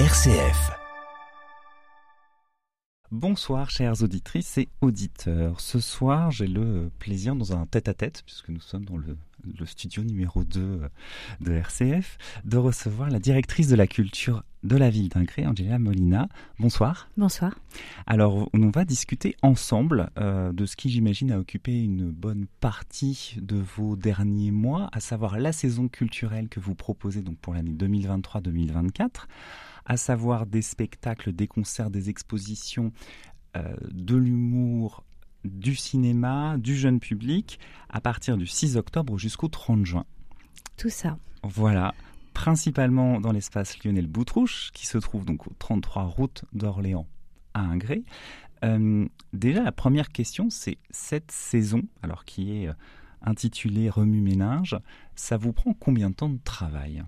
RCF. Bonsoir chères auditrices et auditeurs. Ce soir, j'ai le plaisir dans un tête-à-tête, puisque nous sommes dans le, studio numéro 2 de RCF, de recevoir la directrice de la culture de la ville d'Ingré, Angela Molina. Bonsoir. Bonsoir. Alors, on va discuter ensemble euh, de ce qui, j'imagine, a occupé une bonne partie de vos derniers mois, à savoir la saison culturelle que vous proposez donc pour l'année 2023-2024 à savoir des spectacles, des concerts, des expositions, euh, de l'humour, du cinéma, du jeune public, à partir du 6 octobre jusqu'au 30 juin. Tout ça. Voilà, principalement dans l'espace Lionel Boutrouche, qui se trouve donc au 33 route d'Orléans à Ingré. Euh, déjà, la première question, c'est cette saison, alors qui est euh, intitulée Remue-ménage, ça vous prend combien de temps de travail?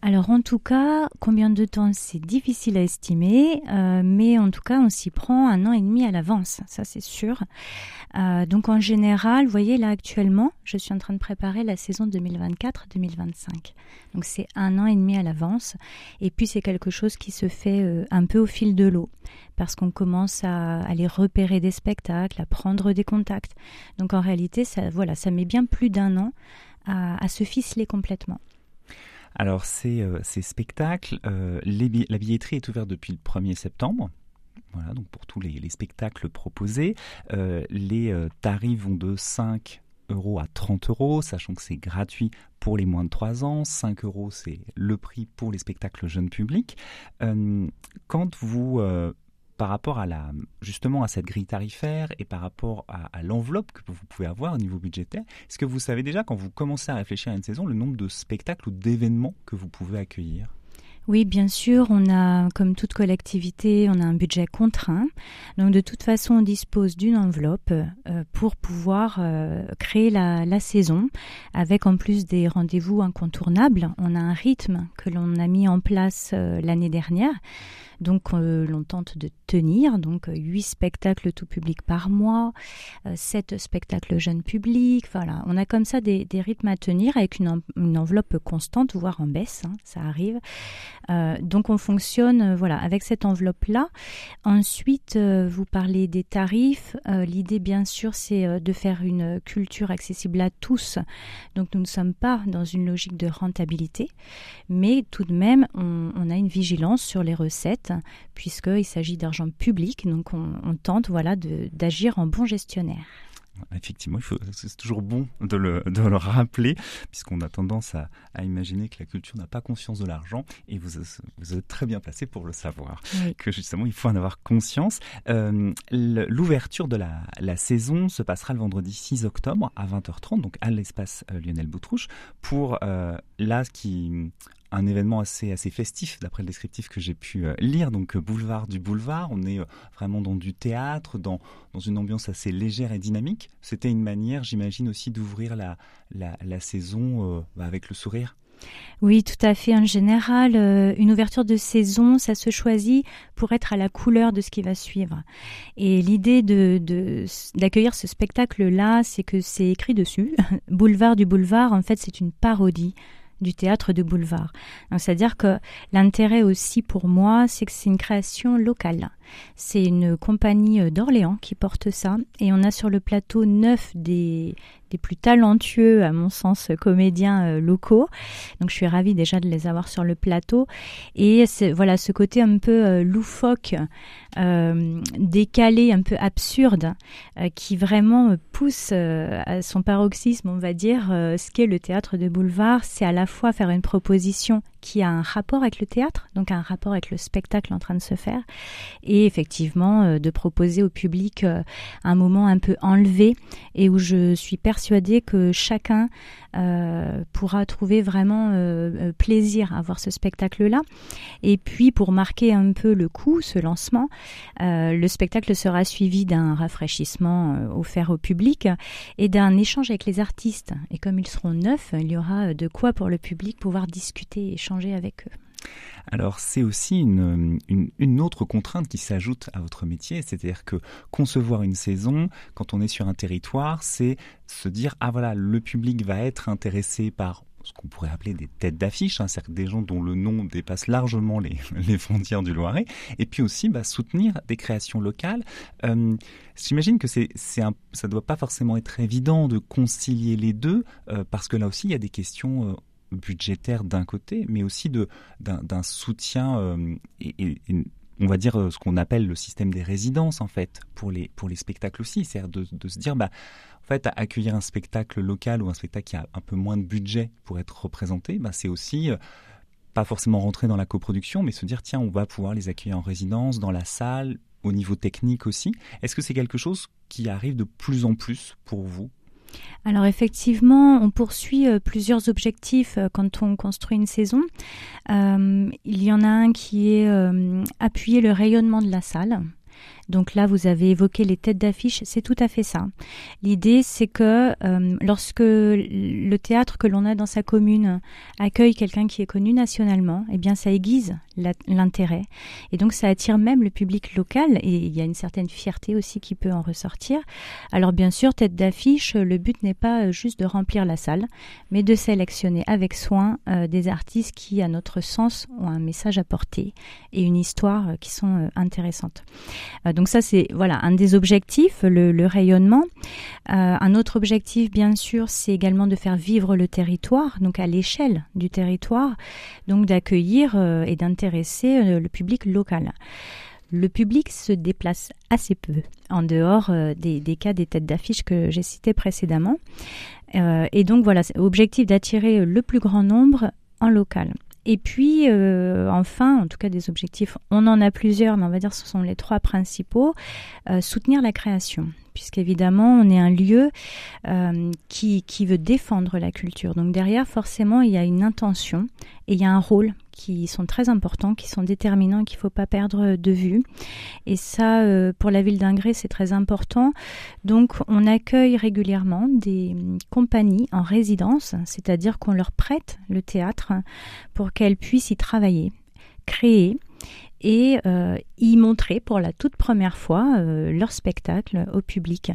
Alors en tout cas, combien de temps c'est difficile à estimer, euh, mais en tout cas on s'y prend un an et demi à l'avance, ça c'est sûr. Euh, donc en général, vous voyez là actuellement, je suis en train de préparer la saison 2024-2025. Donc c'est un an et demi à l'avance, et puis c'est quelque chose qui se fait euh, un peu au fil de l'eau, parce qu'on commence à aller repérer des spectacles, à prendre des contacts. Donc en réalité, ça, voilà, ça met bien plus d'un an à se ficeler complètement. Alors ces, euh, ces spectacles, euh, la billetterie est ouverte depuis le 1er septembre. Voilà, donc pour tous les, spectacles proposés, euh, les tarifs vont de 5 euros à 30 euros, sachant que c'est gratuit pour les moins de 3 ans. 5 euros, c'est le prix pour les spectacles jeunes publics. quand vous par rapport à la, justement à cette grille tarifaire et par rapport à, l'enveloppe que vous pouvez avoir au niveau budgétaire, est-ce que vous savez déjà quand vous commencez à réfléchir à une saison le nombre de spectacles ou d'événements que vous pouvez accueillir? Oui, bien sûr, on a, comme toute collectivité, on a un budget contraint. Donc, de toute façon, on dispose d'une enveloppe euh, pour pouvoir euh, créer la, saison, avec en plus des rendez-vous incontournables. On a un rythme que l'on a mis en place euh, l'année dernière. Donc euh, l'on tente de tenir, donc 8 spectacles tout public par mois, 7 euh, spectacles jeunes publics, voilà. On a comme ça des, rythmes à tenir avec une, enveloppe constante, voire en baisse, hein, ça arrive. Euh, donc on fonctionne voilà, avec cette enveloppe-là. Ensuite, vous parlez des tarifs. L'idée bien sûr c'est de faire une culture accessible à tous. Donc nous ne sommes pas dans une logique de rentabilité, mais tout de même on a une vigilance sur les recettes puisqu'il s'agit d'argent public, donc on, tente voilà, d'agir en bon gestionnaire. Effectivement, c'est toujours bon de le, de le rappeler, puisqu'on a tendance à, imaginer que la culture n'a pas conscience de l'argent, et vous, vous êtes très bien placé pour le savoir, que justement, il faut en avoir conscience. Euh, l'ouverture de la, la, saison se passera le vendredi 6 octobre à 20h30, donc à l'espace euh, Lionel Boutrouche, pour euh, là, ce qui un événement assez assez festif d'après le descriptif que j'ai pu euh, lire donc euh, boulevard du boulevard on est euh, vraiment dans du théâtre dans dans une ambiance assez légère et dynamique c'était une manière j'imagine aussi d'ouvrir la, la, saison bah, avec le sourire oui, tout à fait. En général, une ouverture de saison, ça se choisit pour être à la couleur de ce qui va suivre. Et l'idée de, d'accueillir ce spectacle-là, c'est que c'est écrit dessus. Boulevard du boulevard, en fait, c'est une parodie du théâtre de boulevard. C'est-à-dire que l'intérêt aussi pour moi, c'est que c'est une création locale. C'est une compagnie euh, d'Orléans qui porte ça et on a sur le plateau neuf des, des plus talentueux, à mon sens, comédiens euh, locaux. Donc je suis ravie déjà de les avoir sur le plateau. Et voilà ce côté un peu euh, loufoque, décalé, un peu absurde, qui vraiment pousse à son paroxysme, on va dire, ce qu'est le théâtre de boulevard. C'est à la fois faire une proposition qui a un rapport avec le théâtre, donc un rapport avec le spectacle en train de se faire, et effectivement euh, de proposer au public euh, un moment un peu enlevé et où je suis persuadée que chacun euh, pourra trouver vraiment plaisir à voir ce spectacle-là. Et puis pour marquer un peu le coup, ce lancement, le spectacle sera suivi d'un rafraîchissement offert au public et d'un échange avec les artistes. Et comme ils seront neufs, il y aura de quoi pour le public pouvoir discuter et avec eux. Alors c'est aussi une, une, autre contrainte qui s'ajoute à votre métier, c'est-à-dire que concevoir une saison, quand on est sur un territoire, c'est se dire, ah voilà, le public va être intéressé par ce qu'on pourrait appeler des têtes d'affiche, hein, c'est-à-dire des gens dont le nom dépasse largement les, les frontières du Loiret, et puis aussi bah, soutenir des créations locales. Euh, J'imagine que ça doit pas forcément être évident de concilier les deux, euh, parce que là aussi il y a des questions euh, budgétaires d'un côté, mais aussi d'un, soutien euh, et, on va dire euh, ce qu'on appelle le système des résidences en fait pour les pour les spectacles aussi, c'est-à-dire de, de, se dire bah en fait accueillir un spectacle local ou un spectacle qui a un peu moins de budget pour être représenté, bah, c'est aussi euh, pas forcément rentrer dans la coproduction, mais se dire tiens on va pouvoir les accueillir en résidence, dans la salle, au niveau technique aussi. Est-ce que c'est quelque chose qui arrive de plus en plus pour vous? Alors effectivement, on poursuit euh, plusieurs objectifs euh, quand on construit une saison. Euh, il y en a un qui est appuyer le rayonnement de la salle. Donc là, vous avez évoqué les têtes d'affiche, c'est tout à fait ça. L'idée, c'est que euh, lorsque le théâtre que l'on a dans sa commune accueille quelqu'un qui est connu nationalement, eh bien, ça aiguise l'intérêt. Et donc, ça attire même le public local et il y a une certaine fierté aussi qui peut en ressortir. Alors, bien sûr, tête d'affiche, le but n'est pas juste de remplir la salle, mais de sélectionner avec soin euh, des artistes qui, à notre sens, ont un message à porter et une histoire euh, qui sont euh, intéressantes. Donc ça, c'est voilà un des objectifs, le, rayonnement. Euh, un autre objectif, bien sûr, c'est également de faire vivre le territoire, donc à l'échelle du territoire, donc d'accueillir euh, et d'intéresser euh, le public local. Le public se déplace assez peu, en dehors des, cas des têtes d'affiche que j'ai cités précédemment. Et donc voilà, objectif d'attirer le plus grand nombre en local. Et puis, euh, enfin, en tout cas des objectifs, on en a plusieurs, mais on va dire ce sont les trois principaux. Euh, soutenir la création, puisqu'évidemment, on est un lieu euh, qui, qui veut défendre la culture. Donc derrière, forcément, il y a une intention et il y a un rôle qui sont très importants, qui sont déterminants, qu'il ne faut pas perdre de vue. Et ça, euh, pour la ville d'Ingré, c'est très important. Donc, on accueille régulièrement des compagnies en résidence, c'est-à-dire qu'on leur prête le théâtre pour qu'elles puissent y travailler, créer et euh, y montrer pour la toute première fois euh, leur spectacle au public.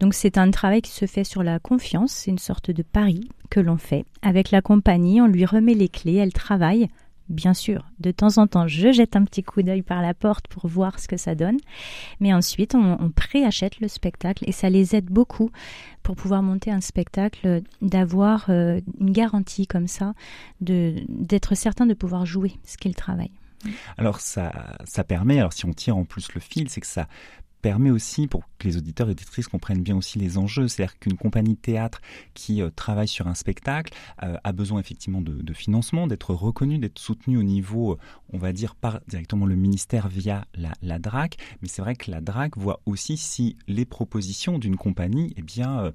Donc c'est un travail qui se fait sur la confiance, c'est une sorte de pari que l'on fait. Avec la compagnie, on lui remet les clés, elle travaille Bien sûr, de temps en temps, je jette un petit coup d'œil par la porte pour voir ce que ça donne. Mais ensuite, on, préachète le spectacle et ça les aide beaucoup pour pouvoir monter un spectacle, d'avoir euh, une garantie comme ça, d'être certain de pouvoir jouer ce qu'ils travaillent. Alors ça, ça permet, alors si on tire en plus le fil, c'est que ça permet aussi, pour les auditeurs et auditrices comprennent bien aussi les enjeux, c'est-à-dire qu'une compagnie de théâtre qui euh, travaille sur un spectacle euh, a besoin effectivement de, financement, d'être reconnue, d'être soutenue au niveau, euh, on va dire, par directement le ministère via la, DRAC. Mais c'est vrai que la DRAC voit aussi si les propositions d'une compagnie, eh bien,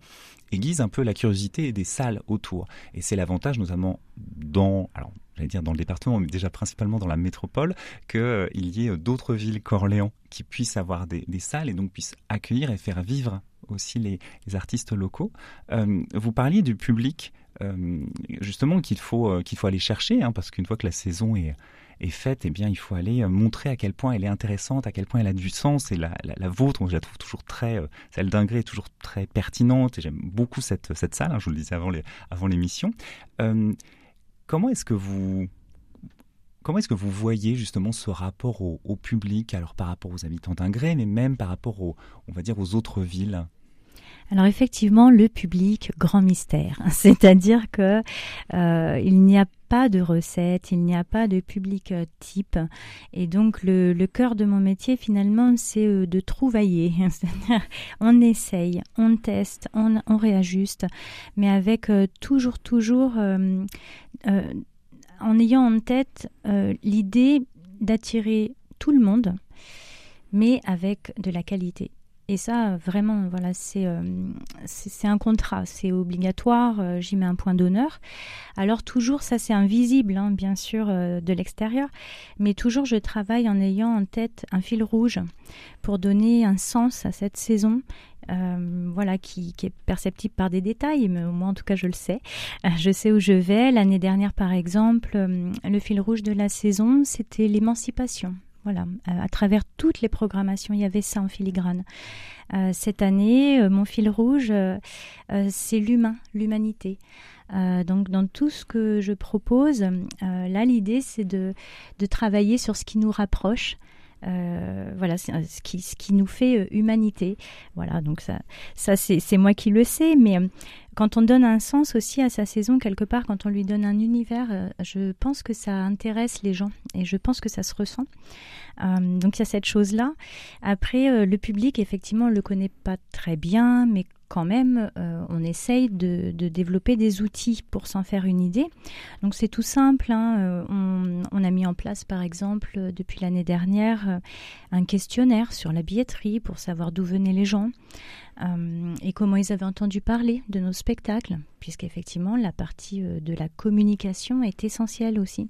aiguisent un peu la curiosité des salles autour. Et c'est l'avantage notamment dans, alors j'allais dire dans le département, mais déjà principalement dans la métropole, qu'il y ait d'autres villes qu'Orléans qui puissent avoir des, salles et donc puissent accueillir et faire vivre aussi les, les artistes locaux. Euh, vous parliez du public, euh, justement, qu'il faut, euh, qu'il faut aller chercher, hein, parce qu'une fois que la saison est, est faite, eh bien, il faut aller montrer à quel point elle est intéressante, à quel point elle a du sens. Et la, la, vôtre, je la trouve toujours très, celle d'Ingré est toujours très pertinente. Et j'aime beaucoup cette, cette salle, hein, je vous le disais avant l'émission. Avant euh, comment est-ce que vous Comment est-ce que vous voyez justement ce rapport au, public, alors par rapport aux habitants d'Ingré, mais même par rapport aux, autres villes? Alors effectivement, le public, grand mystère. C'est-à-dire que euh, il n'y a pas de recette, il n'y a pas de public euh, type. Et donc le, cœur de mon métier finalement, c'est euh, de trouvailler. on essaye, on teste, on, réajuste, mais avec toujours, toujours, en ayant en tête l'idée d'attirer tout le monde, mais avec de la qualité. Et ça, vraiment, voilà, c'est euh, un contrat, c'est obligatoire, euh, j'y mets un point d'honneur. Alors toujours, ça c'est invisible, hein, bien sûr, euh, de l'extérieur, mais toujours je travaille en ayant en tête un fil rouge pour donner un sens à cette saison euh, voilà, qui, est perceptible par des détails, mais moi en tout cas je le sais. Euh, je sais où je vais. L'année dernière, par exemple, euh, le fil rouge de la saison, c'était l'émancipation. Voilà, à travers toutes les programmations, il y avait ça en filigrane. cette année, mon fil rouge, c'est l'humain, l'humanité. donc dans tout ce que je propose, là l'idée c'est de, travailler sur ce qui nous rapproche, euh, voilà, ce qui, ce qui nous fait euh, humanité. Voilà, donc ça, ça c'est moi qui le sais, mais euh, quand on donne un sens aussi à sa saison quelque part, quand on lui donne un univers, je pense que ça intéresse les gens et je pense que ça se ressent. donc il y a cette chose-là. Après, le public, effectivement, on le connaît pas très bien, mais quand même, euh, on essaye de, développer des outils pour s'en faire une idée. Donc c'est tout simple. Hein. Euh, on, a mis en place, par exemple, euh, depuis l'année dernière, un questionnaire sur la billetterie pour savoir d'où venaient les gens et comment ils avaient entendu parler de nos spectacles, puisqu'effectivement, la partie de la communication est essentielle aussi.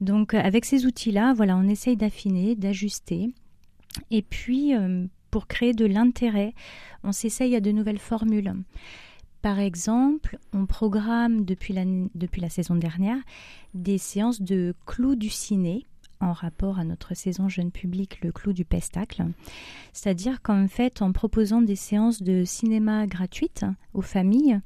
Donc avec ces outils-là, voilà, on essaye d'affiner, d'ajuster. Et puis, pour créer de l'intérêt, on s'essaye à de nouvelles formules. Par exemple, on programme depuis la, saison dernière des séances de clou du ciné en rapport à notre saison jeune public, le clou du pestacle. C'est-à-dire qu'en fait, en proposant des séances de cinéma gratuites aux familles,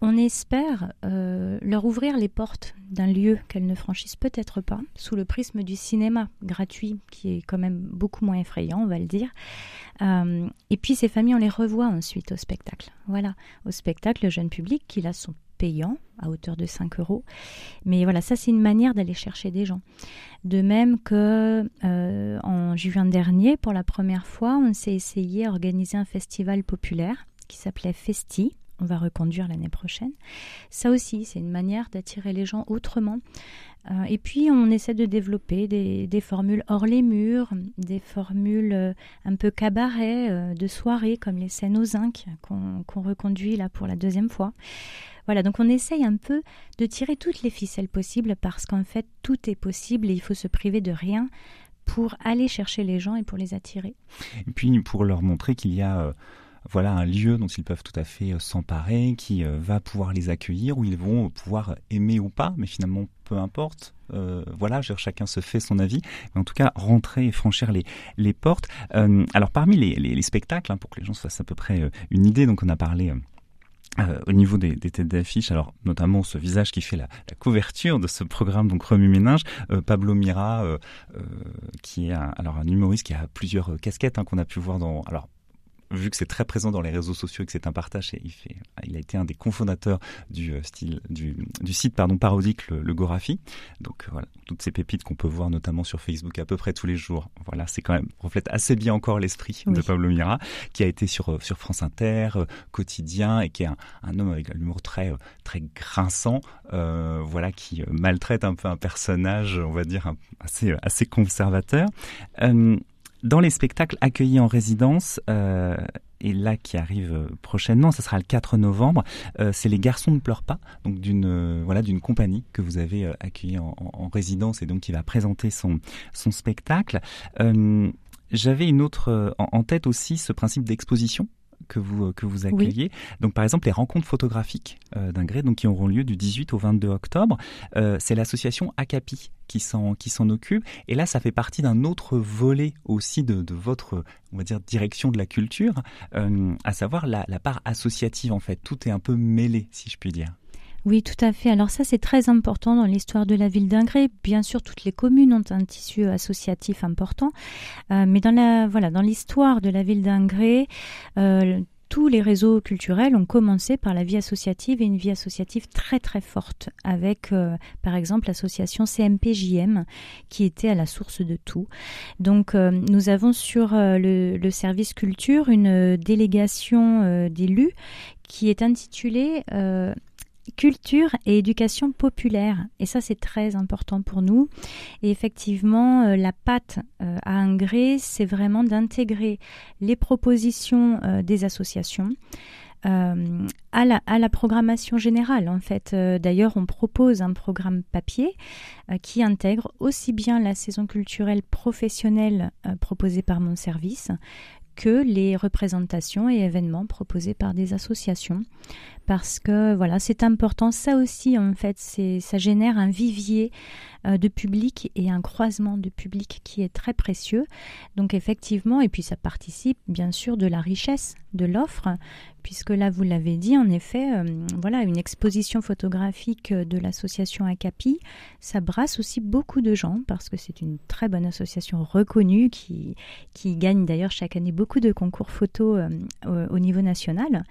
on espère euh, leur ouvrir les portes d'un lieu qu'elles ne franchissent peut-être pas, sous le prisme du cinéma gratuit, qui est quand même beaucoup moins effrayant, on va le dire. Euh, et puis ces familles, on les revoit ensuite au spectacle. Voilà, au spectacle, le jeune public, qui là sont payants à hauteur de 5 euros. Mais voilà, ça c'est une manière d'aller chercher des gens. De même que euh, en juin dernier, pour la première fois, on s'est essayé à organiser un festival populaire qui s'appelait Festi, on va reconduire l'année prochaine. Ça aussi, c'est une manière d'attirer les gens autrement. Euh, et puis, on essaie de développer des, formules hors les murs, des formules euh, un peu cabaret, euh, de soirée, comme les scènes aux zinc qu'on reconduit là pour la deuxième fois. Voilà, donc on essaye un peu de tirer toutes les ficelles possibles parce qu'en fait, tout est possible et il faut se priver de rien pour aller chercher les gens et pour les attirer. Et puis, pour leur montrer qu'il y a voilà un lieu dont ils peuvent tout à fait euh, s'emparer, qui euh, va pouvoir les accueillir, où ils vont pouvoir aimer ou pas, mais finalement peu importe. Euh, voilà, chacun se fait son avis, mais en tout cas rentrer et franchir les, portes. alors parmi les, les, spectacles, hein, pour que les gens se fassent à peu près une idée, donc on a parlé au niveau des, têtes d'affiche, alors notamment ce visage qui fait la, la, couverture de ce programme, donc Remue Ménage, Pablo Mira, qui est un, alors un humoriste qui a plusieurs casquettes hein, qu'on a pu voir dans, alors vu que c'est très présent dans les réseaux sociaux et que c'est un partage, il, fait, il a été un des cofondateurs du, euh, style, du, du site pardon, parodique le, le Gorafi. Donc euh, voilà, toutes ces pépites qu'on peut voir notamment sur Facebook à peu près tous les jours. Voilà, c'est quand même reflète assez bien encore l'esprit de Pablo Mira, qui a été sur euh, sur France Inter, quotidien et qui est un, un homme avec un humour très très grinçant, euh, voilà, qui maltraite un peu un personnage, on va dire assez assez conservateur. Euh, dans les spectacles accueillis en résidence, euh, et là qui arrive euh, prochainement, ce sera le 4 novembre, euh, c'est Les Garçons ne pleurent pas, donc d'une voilà d'une compagnie que vous avez accueillie en, en, résidence et donc qui va présenter son son spectacle. J'avais une autre en tête aussi ce principe d'exposition que vous euh, que vous accueillez. Donc par exemple les rencontres photographiques euh, d'un gré donc qui auront lieu du 18 au 22 octobre, euh, c'est l'association Acapi qui s'en qui s'en occupe et là ça fait partie d'un autre volet aussi de, de, votre on va dire direction de la culture, euh, à savoir la, la part associative en fait. Tout est un peu mêlé si je puis dire. Oui, tout à fait. Alors ça, c'est très important dans l'histoire de la ville d'Ingré. Bien sûr, toutes les communes ont un tissu associatif important, euh, mais dans la voilà, dans l'histoire de la ville d'Ingré, euh, tous les réseaux culturels ont commencé par la vie associative et une vie associative très très forte avec euh, par exemple l'association CMPJM qui était à la source de tout. Donc nous avons sur le, service culture une délégation d'élus qui est intitulée culture et éducation populaire. Et ça, c'est très important pour nous. Et effectivement, euh, la patte euh, à Ingré, c'est vraiment d'intégrer les propositions euh, des associations. À, la, à, la, programmation générale. En fait, d'ailleurs, on propose un programme papier qui intègre aussi bien la saison culturelle professionnelle proposée par mon service que les représentations et événements proposés par des associations parce que voilà, c'est important. Ça aussi, en fait, ça génère un vivier euh, de public et un croisement de public qui est très précieux. Donc effectivement, et puis ça participe bien sûr de la richesse de l'offre, puisque là, vous l'avez dit, en effet, euh, voilà, une exposition photographique de l'association ACAPI, ça brasse aussi beaucoup de gens, parce que c'est une très bonne association reconnue qui, qui gagne d'ailleurs chaque année beaucoup de concours photos euh, au niveau national.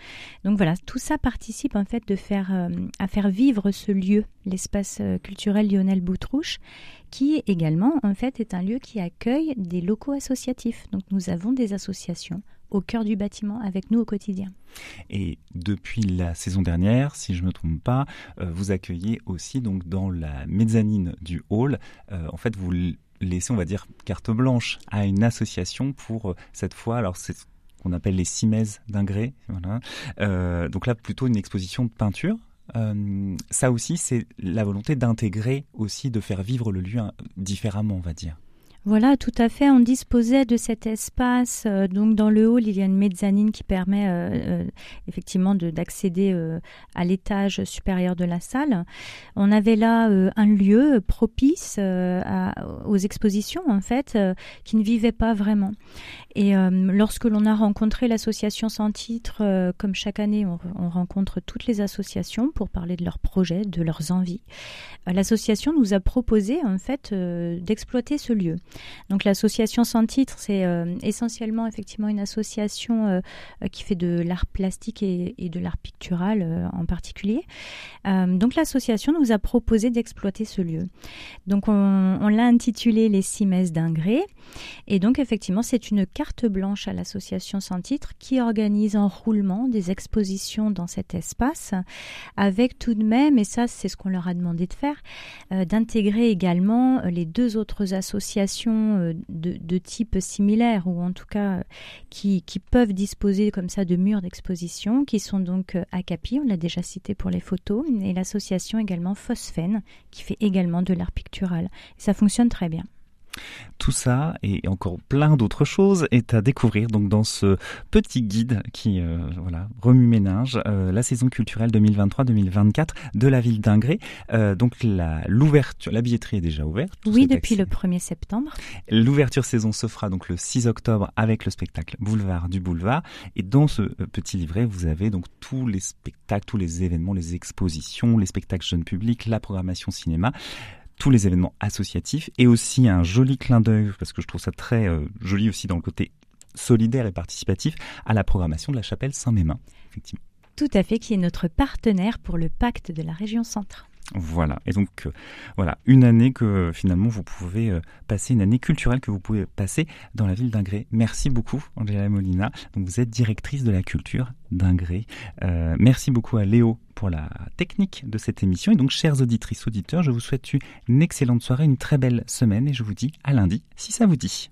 Donc voilà, tout ça participe en fait de faire, euh, à faire vivre ce lieu, l'espace culturel Lionel Boutrouche, qui également en fait est un lieu qui accueille des locaux associatifs. Donc nous avons des associations au cœur du bâtiment avec nous au quotidien. Et depuis la saison dernière, si je ne me trompe pas, euh, vous accueillez aussi donc dans la mezzanine du hall. Euh, en fait, vous laissez, on va dire, carte blanche à une association pour euh, cette fois. Alors c'est ce qu'on appelle les cimaises d'ingrès. Voilà. donc là, plutôt une exposition de peinture. ça aussi, c'est la volonté d'intégrer aussi, de faire vivre le lieu hein, différemment, on va dire. Voilà, tout à fait. On disposait de cet espace. Euh, donc dans le hall, il y a une mezzanine qui permet euh, euh, effectivement d'accéder à l'étage supérieur de la salle. On avait là un lieu propice aux expositions en fait, qui ne vivait pas vraiment. Et lorsque l'on a rencontré l'association sans titre, comme chaque année, on, on, rencontre toutes les associations pour parler de leurs projets, de leurs envies. L'association nous a proposé en fait d'exploiter ce lieu. Donc l'association sans titre, c'est euh, essentiellement effectivement une association euh, euh, qui fait de l'art plastique et, de l'art pictural en particulier. donc l'association nous a proposé d'exploiter ce lieu. Donc on, l'a intitulé les six messes d'Ingré. Et donc effectivement c'est une carte blanche à l'association sans titre qui organise en roulement des expositions dans cet espace avec tout de même, et ça c'est ce qu'on leur a demandé de faire, d'intégrer également les deux autres associations euh, de, type similaire ou en tout cas qui, peuvent disposer comme ça de murs d'exposition qui sont donc euh, ACAPI, on l'a déjà cité pour les photos, et l'association également Phosphène qui fait également de l'art pictural. ça fonctionne très bien. Tout ça et encore plein d'autres choses est à découvrir donc dans ce petit guide qui euh, voilà remue ménage euh, la saison culturelle 2023-2024 de la ville d'Ingré. Euh, donc la l'ouverture, la billetterie est déjà ouverte. Oui, depuis le 1er septembre. L'ouverture saison se fera donc le 6 octobre avec le spectacle Boulevard du Boulevard et dans ce petit livret vous avez donc tous les spectacles, tous les événements, les expositions, les spectacles jeunes publics, la programmation cinéma tous les événements associatifs et aussi un joli clin d'œil, parce que je trouve ça très euh, joli aussi dans le côté solidaire et participatif, à la programmation de la chapelle Saint-Mémin. Tout à fait, qui est notre partenaire pour le pacte de la région centre. Voilà. Et donc, euh, voilà, une année que finalement vous pouvez euh, passer, une année culturelle que vous pouvez passer dans la ville d'Ingré. Merci beaucoup, Angela Molina. Donc, vous êtes directrice de la culture d'Ingré. merci beaucoup à Léo pour la technique de cette émission. Et donc, chères auditrices, auditeurs, je vous souhaite une excellente soirée, une très belle semaine et je vous dis à lundi si ça vous dit.